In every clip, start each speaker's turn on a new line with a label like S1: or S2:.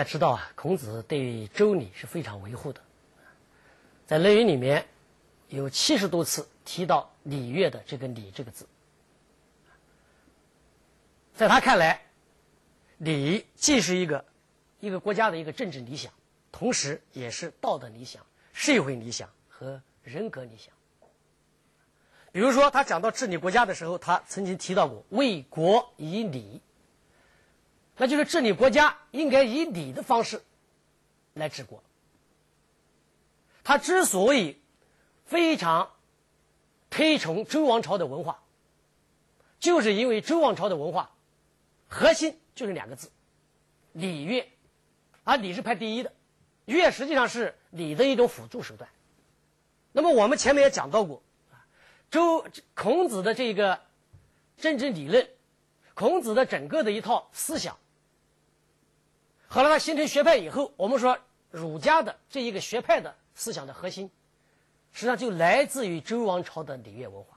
S1: 大家知道啊，孔子对周礼是非常维护的，在《论语》里面有七十多次提到礼乐的这个“礼”这个字。在他看来，礼既是一个一个国家的一个政治理想，同时也是道德理想、社会理想和人格理想。比如说，他讲到治理国家的时候，他曾经提到过“为国以礼”，那就是治理国家应该以礼的方式来治国。他之所以非常推崇周王朝的文化，就是因为周王朝的文化。核心就是两个字，礼乐，而礼是排第一的，乐实际上是礼的一种辅助手段。那么我们前面也讲到过，周孔子的这个政治理论，孔子的整个的一套思想，后来他形成学派以后，我们说儒家的这一个学派的思想的核心，实际上就来自于周王朝的礼乐文化。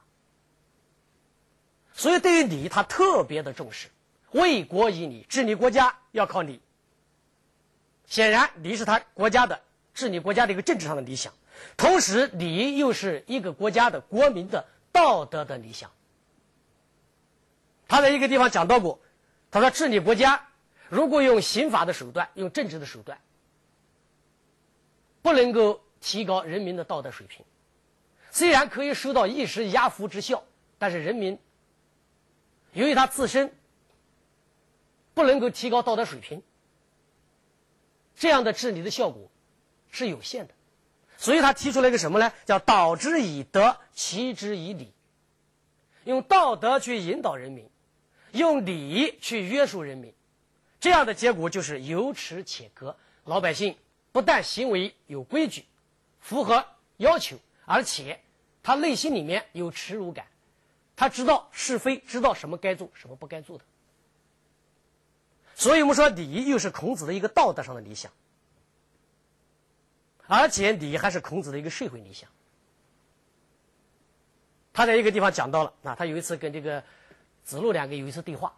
S1: 所以对于礼，他特别的重视。为国以礼，治理国家要靠礼。显然，礼是他国家的治理国家的一个政治上的理想，同时礼又是一个国家的国民的道德的理想。他在一个地方讲到过，他说治理国家如果用刑法的手段，用政治的手段，不能够提高人民的道德水平，虽然可以收到一时压服之效，但是人民由于他自身。不能够提高道德水平，这样的治理的效果是有限的，所以他提出了一个什么呢？叫“导之以德，齐之以礼”，用道德去引导人民，用礼去约束人民，这样的结果就是有耻且格。老百姓不但行为有规矩，符合要求，而且他内心里面有耻辱感，他知道是非，知道什么该做，什么不该做的。所以我们说，礼又是孔子的一个道德上的理想，而且礼还是孔子的一个社会理想。他在一个地方讲到了啊，他有一次跟这个子路两个有一次对话，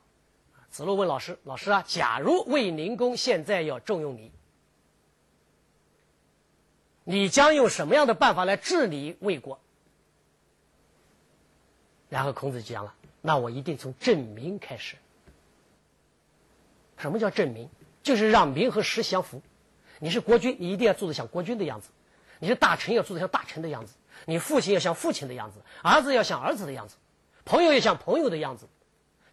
S1: 子路问老师：“老师啊，假如卫灵公现在要重用你，你将用什么样的办法来治理魏国？”然后孔子讲了：“那我一定从正名开始。”什么叫正名？就是让名和实相符。你是国君，你一定要做的像国君的样子；你是大臣，要做的像大臣的样子；你父亲要像父亲的样子，儿子要像儿子的样子，朋友要像朋友的样子，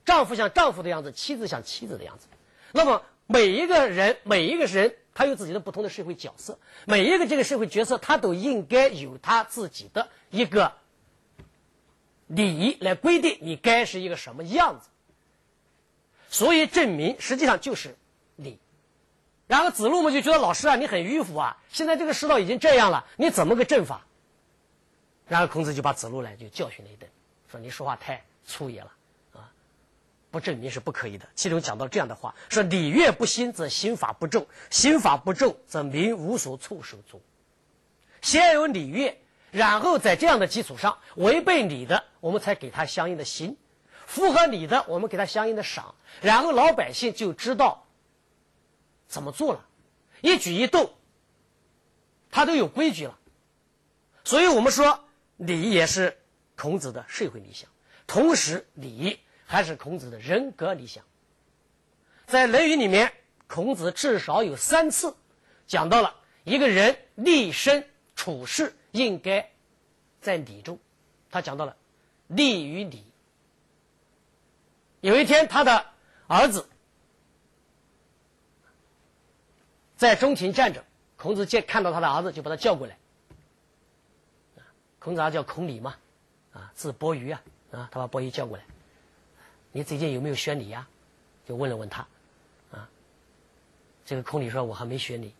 S1: 丈夫像丈夫的样子，妻子像妻子的样子。那么每一个人，每一个人，他有自己的不同的社会角色，每一个这个社会角色，他都应该有他自己的一个礼仪来规定你该是一个什么样子。所以证明实际上就是礼，然后子路嘛就觉得老师啊你很迂腐啊，现在这个世道已经这样了，你怎么个正法？然后孔子就把子路来就教训了一顿，说你说话太粗野了，不证明是不可以的。其中讲到这样的话，说礼乐不兴则刑法不重，刑法不重则民无所措手足。先有礼乐，然后在这样的基础上，违背礼的，我们才给他相应的刑。符合礼的，我们给他相应的赏，然后老百姓就知道怎么做了，一举一动，他都有规矩了。所以我们说礼也是孔子的社会理想，同时礼还是孔子的人格理想。在《论语》里面，孔子至少有三次讲到了一个人立身处世应该在礼中，他讲到了立于礼。有一天，他的儿子在中庭站着，孔子见看到他的儿子，就把他叫过来。孔子儿叫孔鲤嘛，啊，字伯鱼啊，啊，他把伯鱼叫过来。你最近有没有学礼呀？就问了问他，啊，这个孔鲤说：“我还没学礼。”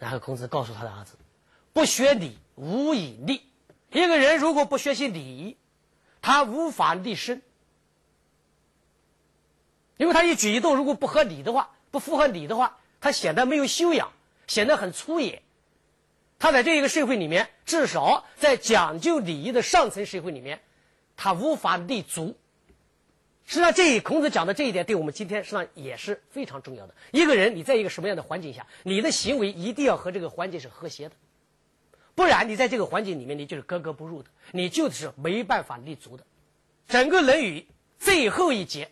S1: 然后孔子告诉他的儿子：“不学礼，无以立。一个人如果不学习礼，他无法立身。”因为他一举一动如果不合理的话，不符合理的话，他显得没有修养，显得很粗野。他在这一个社会里面，至少在讲究礼仪的上层社会里面，他无法立足。实际上，这孔子讲的这一点，对我们今天实际上也是非常重要的。一个人，你在一个什么样的环境下，你的行为一定要和这个环境是和谐的，不然你在这个环境里面，你就是格格不入的，你就是没办法立足的。整个《论语》最后一节，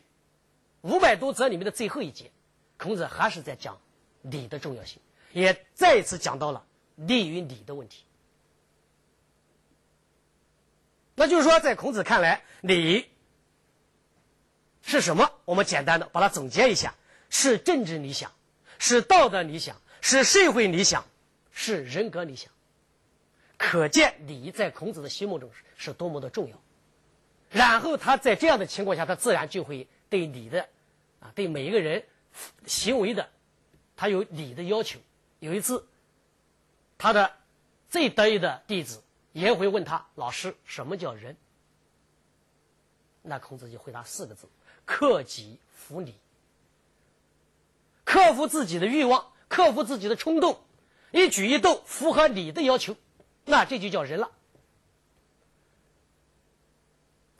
S1: 五百多则里面的最后一节，孔子还是在讲礼的重要性，也再一次讲到了利与礼的问题。那就是说，在孔子看来，礼。是什么？我们简单的把它总结一下：是政治理想，是道德理想，是社会理想，是人格理想。可见礼在孔子的心目中是多么的重要。然后他在这样的情况下，他自然就会对礼的，啊，对每一个人行为的，他有礼的要求。有一次，他的最得意的弟子颜回问他：“老师，什么叫仁？”那孔子就回答四个字。克己复礼，克服自己的欲望，克服自己的冲动，一举一动符合礼的要求，那这就叫人了。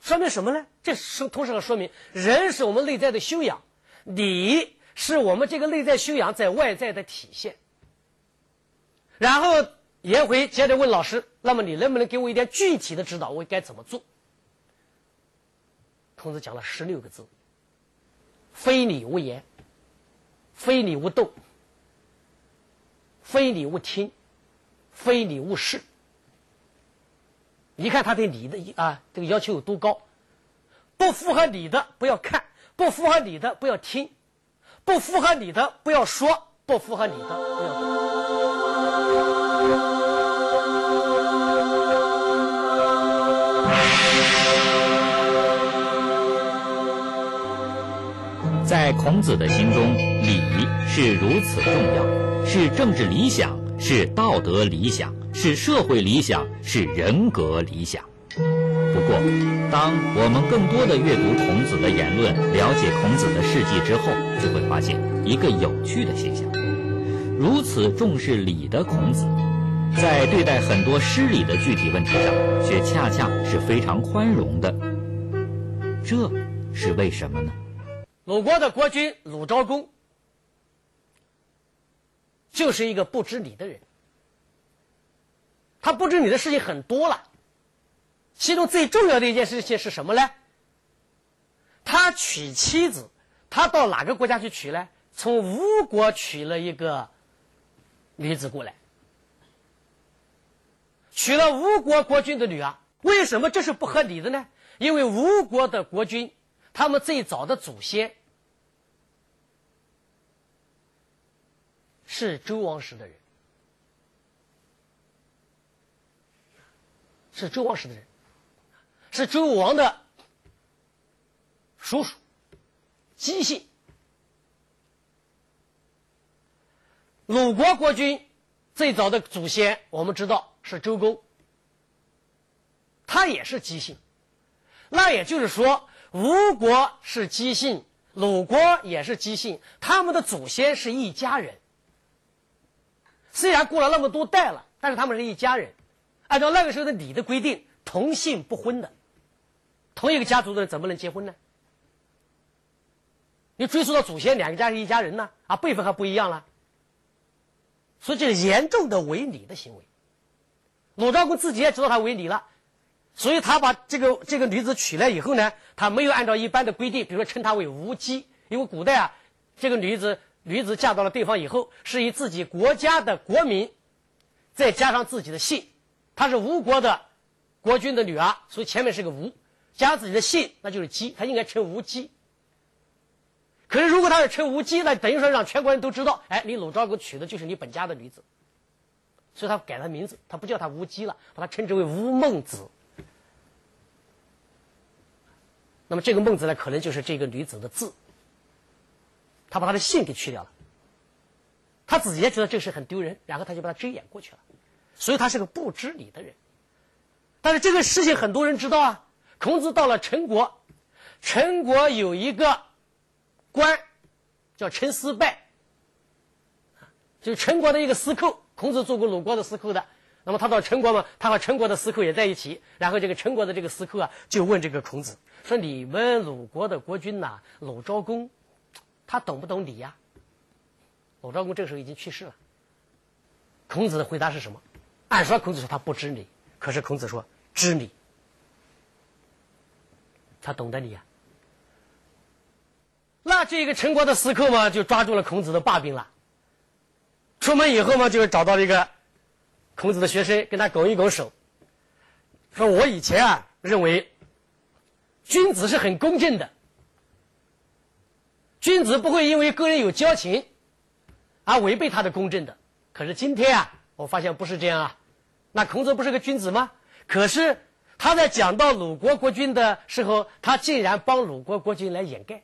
S1: 说明什么呢？这是同时说明人是我们内在的修养，礼是我们这个内在修养在外在的体现。然后颜回接着问老师：“那么你能不能给我一点具体的指导？我该怎么做？”孔子讲了十六个字：“非礼勿言，非礼勿动，非礼勿听，非礼勿视。”你看他对礼的啊这个要求有多高？不符合礼的不要看，不符合礼的不要听，不符合礼的不要说，不符合礼的不要
S2: 在孔子的心中，礼是如此重要，是政治理想，是道德理想，是社会理想，是人格理想。不过，当我们更多的阅读孔子的言论，了解孔子的事迹之后，就会发现一个有趣的现象：如此重视礼的孔子，在对待很多失礼的具体问题上，却恰恰是非常宽容的。这是为什么呢？
S1: 鲁国的国君鲁昭公，就是一个不知礼的人。他不知礼的事情很多了，其中最重要的一件事情是什么呢？他娶妻子，他到哪个国家去娶呢？从吴国娶了一个女子过来，娶了吴国国君的女儿。为什么这是不合理的呢？因为吴国的国君。他们最早的祖先是周王室的人，是周王室的人，是周武王的叔叔姬姓。鲁国国君最早的祖先，我们知道是周公，他也是姬姓。那也就是说。吴国是姬姓，鲁国也是姬姓，他们的祖先是一家人。虽然过了那么多代了，但是他们是一家人。按照那个时候的礼的规定，同姓不婚的，同一个家族的人怎么能结婚呢？你追溯到祖先，两个家是一家人呢，啊，辈分还不一样了。所以这是严重的违礼的行为。鲁昭公自己也知道他违礼了。所以他把这个这个女子娶来以后呢，他没有按照一般的规定，比如说称她为吴姬，因为古代啊，这个女子女子嫁到了对方以后，是以自己国家的国名，再加上自己的姓，她是吴国的国君的女儿，所以前面是个吴，加上自己的姓，那就是姬，她应该称吴姬。可是如果她是称吴姬，那等于说让全国人都知道，哎，你鲁昭公娶的就是你本家的女子，所以他改了名字，他不叫她吴姬了，把她称之为吴孟子。那么这个孟子呢，可能就是这个女子的字，他把她的姓给去掉了，他自己也觉得这事很丢人，然后他就把它遮掩过去了，所以他是个不知礼的人。但是这个事情很多人知道啊。孔子到了陈国，陈国有一个官叫陈思败，就是陈国的一个司寇。孔子做过鲁国的司寇的，那么他到陈国嘛，他和陈国的司寇也在一起。然后这个陈国的这个司寇啊，就问这个孔子说：“你们鲁国的国君呐，鲁昭公，他懂不懂礼呀？”鲁昭公这个时候已经去世了。孔子的回答是什么？按说孔子说他不知礼，可是孔子说知礼，他懂得礼啊。那这个陈国的司寇嘛，就抓住了孔子的把柄了。出门以后嘛，就找到了一个孔子的学生，跟他拱一拱手，说：“我以前啊，认为君子是很公正的，君子不会因为个人有交情而违背他的公正的。可是今天啊，我发现不是这样啊。那孔子不是个君子吗？可是他在讲到鲁国国君的时候，他竟然帮鲁国国君来掩盖。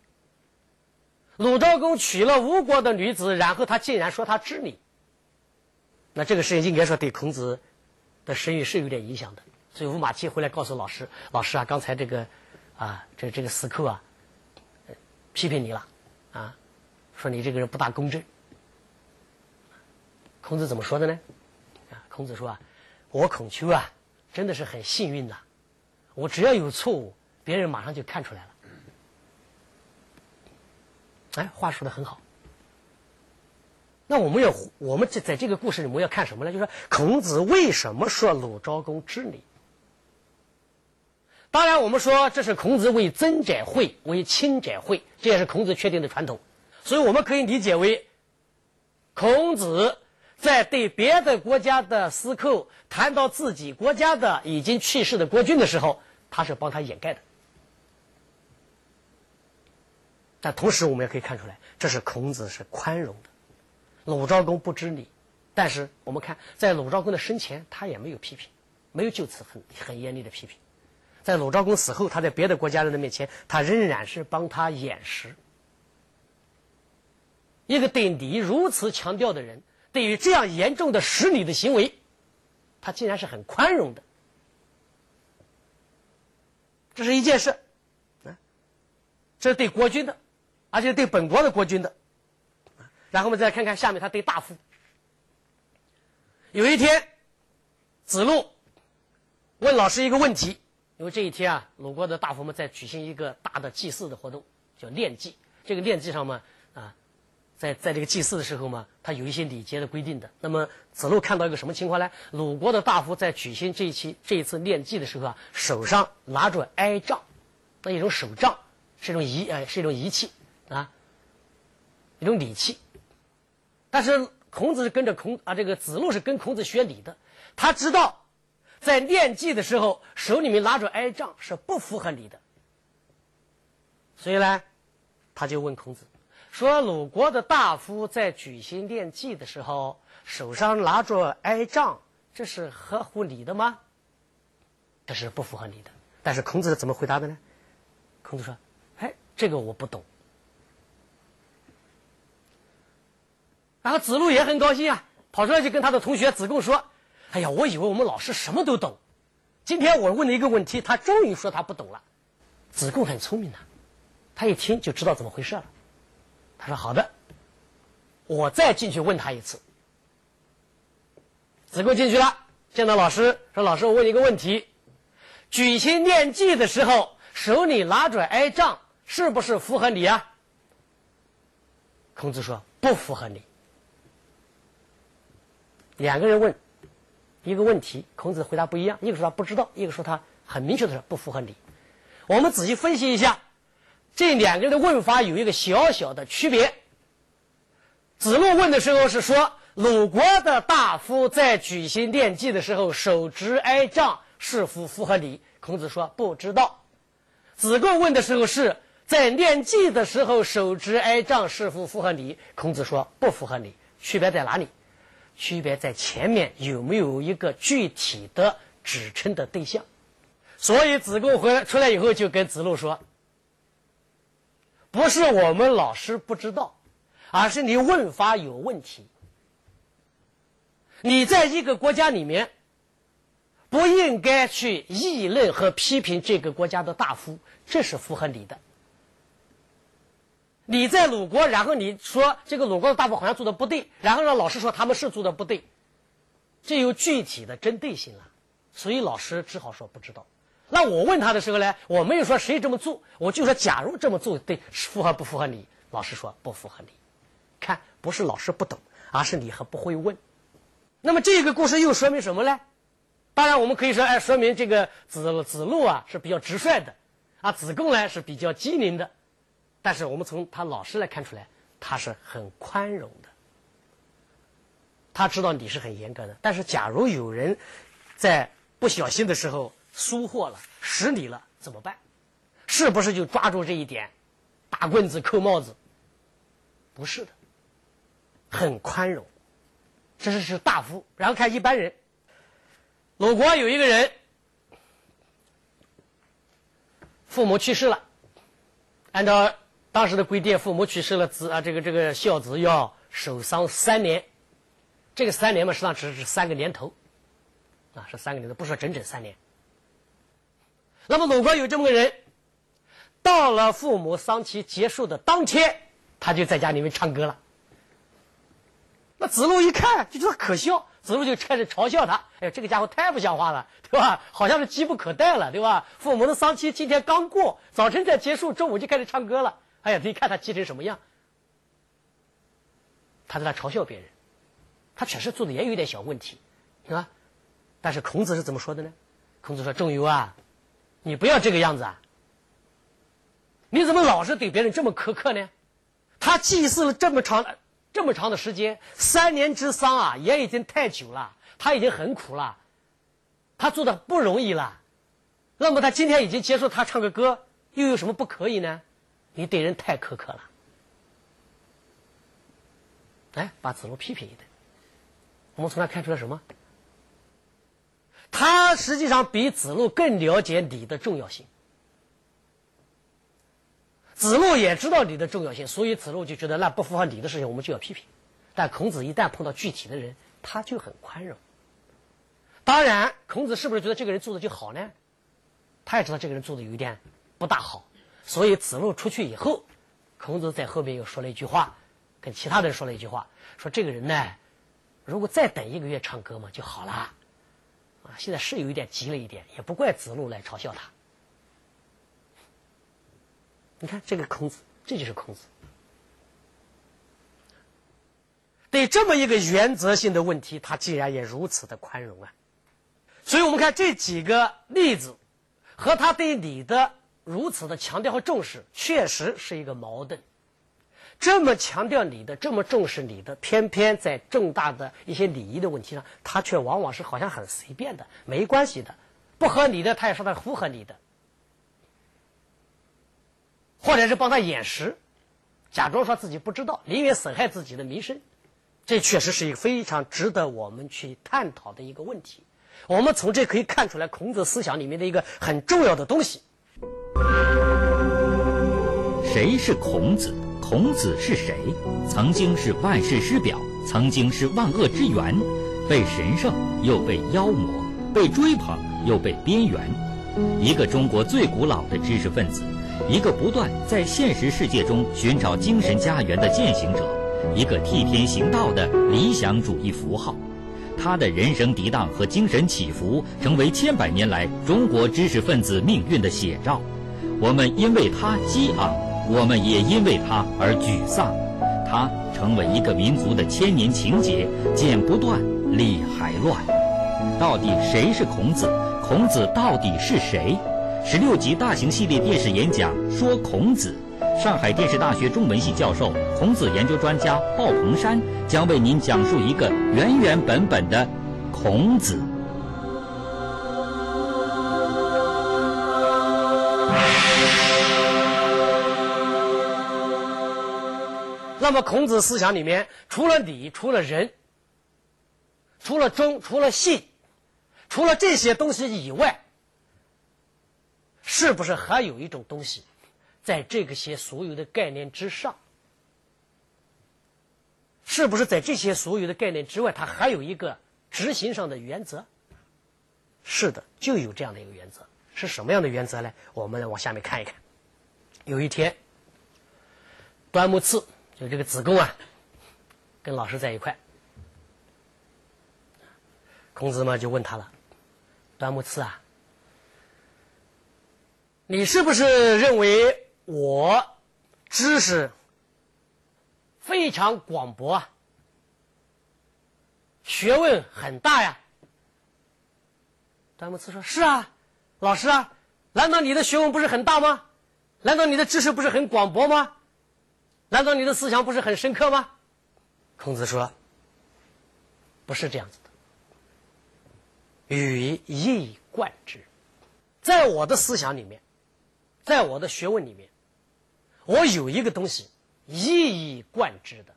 S1: 鲁昭公娶了吴国的女子，然后他竟然说他知礼。”那这个事情应该说对孔子的声誉是有点影响的，所以吴马期回来告诉老师：“老师啊，刚才这个啊，这这个司寇啊，批评你了，啊，说你这个人不大公正。”孔子怎么说的呢？啊，孔子说啊：“我孔丘啊，真的是很幸运的，我只要有错误，别人马上就看出来了。”哎，话说的很好。那我们要，我们在在这个故事里，我们要看什么呢？就是说，孔子为什么说鲁昭公知礼？当然，我们说这是孔子为曾者讳，为亲者讳，这也是孔子确定的传统。所以，我们可以理解为，孔子在对别的国家的司寇谈到自己国家的已经去世的国君的时候，他是帮他掩盖的。但同时，我们也可以看出来，这是孔子是宽容的。鲁昭公不知礼，但是我们看，在鲁昭公的生前，他也没有批评，没有就此很很严厉的批评。在鲁昭公死后，他在别的国家人的面前，他仍然是帮他掩饰。一个对礼如此强调的人，对于这样严重的失礼的行为，他竟然是很宽容的。这是一件事，啊，这是对国君的，而且对本国的国君的。然后我们再看看下面，他对大夫。有一天，子路问老师一个问题，因为这一天啊，鲁国的大夫们在举行一个大的祭祀的活动，叫练祭。这个练祭上嘛，啊，在在这个祭祀的时候嘛，他有一些礼节的规定的。那么子路看到一个什么情况呢？鲁国的大夫在举行这一期这一次练祭的时候啊，手上拿着哀杖，那一种手杖是一种仪呃是一种仪器啊，一种礼器。但是孔子是跟着孔啊，这个子路是跟孔子学礼的。他知道，在练祭的时候，手里面拿着哀杖是不符合礼的。所以呢，他就问孔子说：“鲁国的大夫在举行练祭的时候，手上拿着哀杖，这是合乎礼的吗？”这是不符合礼的。但是孔子是怎么回答的呢？孔子说：“哎，这个我不懂。”然后子路也很高兴啊，跑出来就跟他的同学子贡说：“哎呀，我以为我们老师什么都懂，今天我问了一个问题，他终于说他不懂了。”子贡很聪明的，他一听就知道怎么回事了。他说：“好的，我再进去问他一次。”子贡进去了，见到老师说：“老师，我问你一个问题，举行念祭的时候，手里拿着哀杖，是不是符合礼啊？”孔子说：“不符合礼。”两个人问一个问题，孔子回答不一样。一个说他不知道，一个说他很明确的说不符合理。我们仔细分析一下，这两个人的问法有一个小小的区别。子路问的时候是说，鲁国的大夫在举行奠祭的时候手执哀杖是否符合礼？孔子说不知道。子贡问的时候是在念祭的时候手执哀杖是否符合礼？孔子说不符合礼。区别在哪里？区别在前面有没有一个具体的指称的对象，所以子贡回来出来以后就跟子路说：“不是我们老师不知道，而是你问法有问题。你在一个国家里面，不应该去议论和批评这个国家的大夫，这是符合理的。”你在鲁国，然后你说这个鲁国的大夫好像做的不对，然后让老师说他们是做的不对，这有具体的针对性了，所以老师只好说不知道。那我问他的时候呢，我没有说谁这么做，我就说假如这么做对符合不符合你？老师说不符合你。看，不是老师不懂，而是你还不会问。那么这个故事又说明什么呢？当然我们可以说，哎，说明这个子子路啊是比较直率的，啊子贡呢是比较机灵的。但是我们从他老师来看出来，他是很宽容的。他知道你是很严格的，但是假如有人在不小心的时候疏忽了、失礼了，怎么办？是不是就抓住这一点，打棍子、扣帽子？不是的，很宽容。这是是大夫，然后看一般人。鲁国有一个人，父母去世了，按照。当时的规定，父母去世了，子啊，这个这个孝子要守丧三年。这个三年嘛，实际上只是三个年头，啊，是三个年头，不说整整三年。那么鲁国有这么个人，到了父母丧期结束的当天，他就在家里面唱歌了。那子路一看就觉得可笑，子路就开始嘲笑他：“哎，这个家伙太不像话了，对吧？好像是急不可待了，对吧？父母的丧期今天刚过，早晨才结束，中午就开始唱歌了。”哎呀，你看他急成什么样？他在那嘲笑别人，他确实做的也有点小问题，是吧？但是孔子是怎么说的呢？孔子说：“仲由啊，你不要这个样子啊！你怎么老是对别人这么苛刻呢？他祭祀了这么长、这么长的时间，三年之丧啊，也已经太久了，他已经很苦了，他做的不容易了。那么他今天已经结束，他唱个歌，又有什么不可以呢？”你对人太苛刻了，哎，把子路批评一顿。我们从那看出来什么？他实际上比子路更了解礼的重要性。子路也知道礼的重要性，所以子路就觉得那不符合礼的事情，我们就要批评。但孔子一旦碰到具体的人，他就很宽容。当然，孔子是不是觉得这个人做的就好呢？他也知道这个人做的有一点不大好。所以子路出去以后，孔子在后面又说了一句话，跟其他人说了一句话，说这个人呢，如果再等一个月唱歌嘛就好了，啊，现在是有一点急了一点，也不怪子路来嘲笑他。你看这个孔子，这就是孔子，对这么一个原则性的问题，他竟然也如此的宽容啊！所以我们看这几个例子，和他对你的。如此的强调和重视，确实是一个矛盾。这么强调你的，这么重视你的，偏偏在重大的一些礼仪的问题上，他却往往是好像很随便的，没关系的，不合理的，他也说他符合你的，或者是帮他掩饰，假装说自己不知道，宁愿损害自己的名声。这确实是一个非常值得我们去探讨的一个问题。我们从这可以看出来，孔子思想里面的一个很重要的东西。
S2: 谁是孔子？孔子是谁？曾经是万世师表，曾经是万恶之源，被神圣又被妖魔，被追捧又被边缘。一个中国最古老的知识分子，一个不断在现实世界中寻找精神家园的践行者，一个替天行道的理想主义符号。他的人生涤荡和精神起伏，成为千百年来中国知识分子命运的写照。我们因为他激昂，我们也因为他而沮丧。他成为一个民族的千年情结，剪不断，理还乱。到底谁是孔子？孔子到底是谁？十六集大型系列电视演讲说孔子。上海电视大学中文系教授、孔子研究专家鲍鹏山将为您讲述一个原原本本的孔子。
S1: 那么，孔子思想里面，除了礼，除了仁，除了忠，除了信，除了这些东西以外，是不是还有一种东西？在这个些所有的概念之上，是不是在这些所有的概念之外，它还有一个执行上的原则？是的，就有这样的一个原则。是什么样的原则呢？我们来往下面看一看。有一天，端木赐就这个子贡啊，跟老师在一块，孔子嘛就问他了：“端木赐啊，你是不是认为我知识非常广博啊？学问很大呀？”端木赐说：“是啊，老师啊，难道你的学问不是很大吗？难道你的知识不是很广博吗？难道你的思想不是很深刻吗？”孔子说：“不是这样子的。”与一以贯之，在我的思想里面，在我的学问里面，我有一个东西一以贯之的，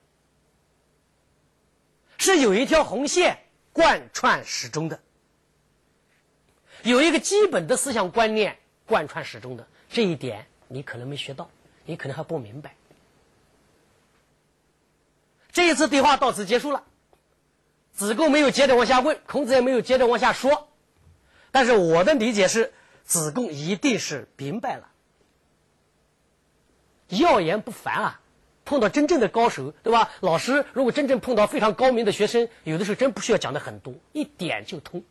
S1: 是有一条红线贯穿始终的，有一个基本的思想观念贯穿始终的。这一点你可能没学到，你可能还不明白。这一次对话到此结束了。子贡没有接着往下问，孔子也没有接着往下说，但是我的理解是，子贡一定是明白了，要言不凡啊！碰到真正的高手，对吧？老师如果真正碰到非常高明的学生，有的时候真不需要讲的很多，一点就通。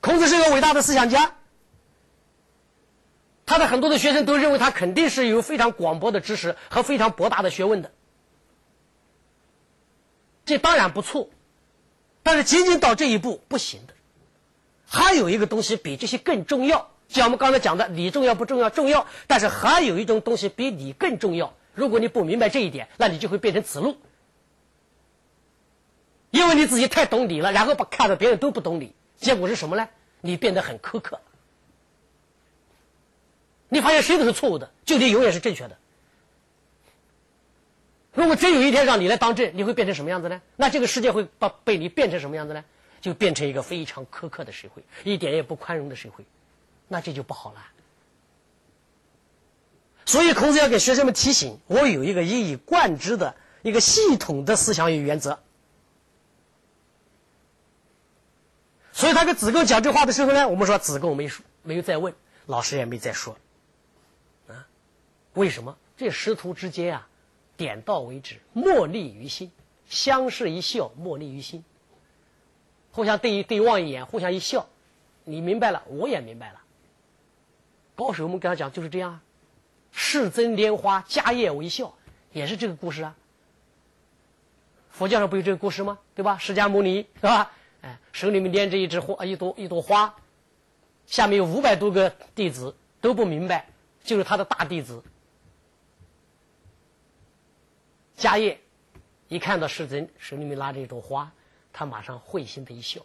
S1: 孔子是个伟大的思想家，他的很多的学生都认为他肯定是有非常广博的知识和非常博大的学问的。这当然不错，但是仅仅到这一步不行的，还有一个东西比这些更重要。像我们刚才讲的，理重要不重要？重要。但是还有一种东西比理更重要。如果你不明白这一点，那你就会变成子路，因为你自己太懂理了，然后把看到别人都不懂理，结果是什么呢？你变得很苛刻，你发现谁都是错误的，就你永远是正确的。如果真有一天让你来当政，你会变成什么样子呢？那这个世界会把被你变成什么样子呢？就变成一个非常苛刻的社会，一点也不宽容的社会，那这就不好了。所以孔子要给学生们提醒：我有一个一以贯之的一个系统的思想与原则。所以他跟子贡讲这话的时候呢，我们说子贡没说，没有再问，老师也没再说。啊，为什么？这师徒之间啊。点到为止，莫立于心，相视一笑，莫立于心。互相对一对望一眼，互相一笑，你明白了，我也明白了。高手我们跟他讲就是这样，世尊莲花，迦叶微笑，也是这个故事啊。佛教上不有这个故事吗？对吧？释迦牟尼是吧？哎，手里面拈着一枝花，一朵一朵花，下面有五百多个弟子都不明白，就是他的大弟子。迦叶一看到世尊手里面拿着一朵花，他马上会心的一笑。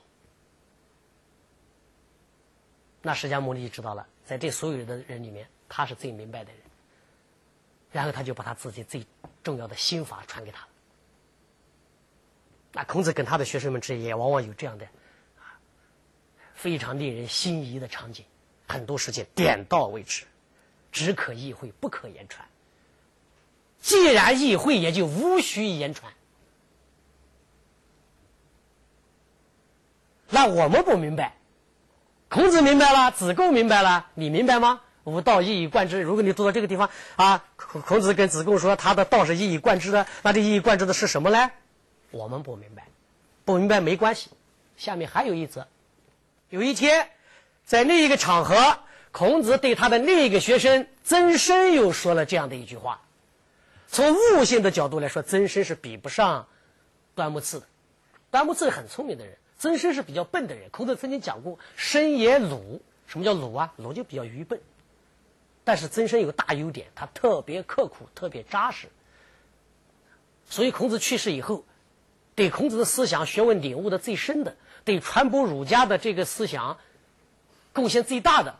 S1: 那释迦牟尼就知道了，在这所有的人里面，他是最明白的人。然后他就把他自己最重要的心法传给他。那孔子跟他的学生们之间也往往有这样的啊，非常令人心仪的场景。很多事情点到为止，只可意会，不可言传。既然意会，也就无需言传。那我们不明白，孔子明白了，子贡明白了，你明白吗？吾道一以贯之。如果你读到这个地方啊，孔孔子跟子贡说他的道是一以贯之的，那这一以贯之的是什么呢？我们不明白，不明白没关系。下面还有一则，有一天，在另一个场合，孔子对他的另一个学生曾参又说了这样的一句话。从悟性的角度来说，曾参是比不上端木赐的。端木赐是很聪明的人，曾参是比较笨的人。孔子曾经讲过：“生也鲁。”什么叫鲁啊？鲁就比较愚笨。但是曾参有个大优点，他特别刻苦，特别扎实。所以孔子去世以后，对孔子的思想学问领悟的最深的，对传播儒家的这个思想贡献最大的，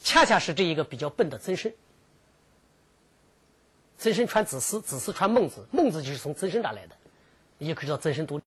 S1: 恰恰是这一个比较笨的曾参。曾参穿子思，子思传孟子，孟子就是从曾参那来的，也可以叫曾参多。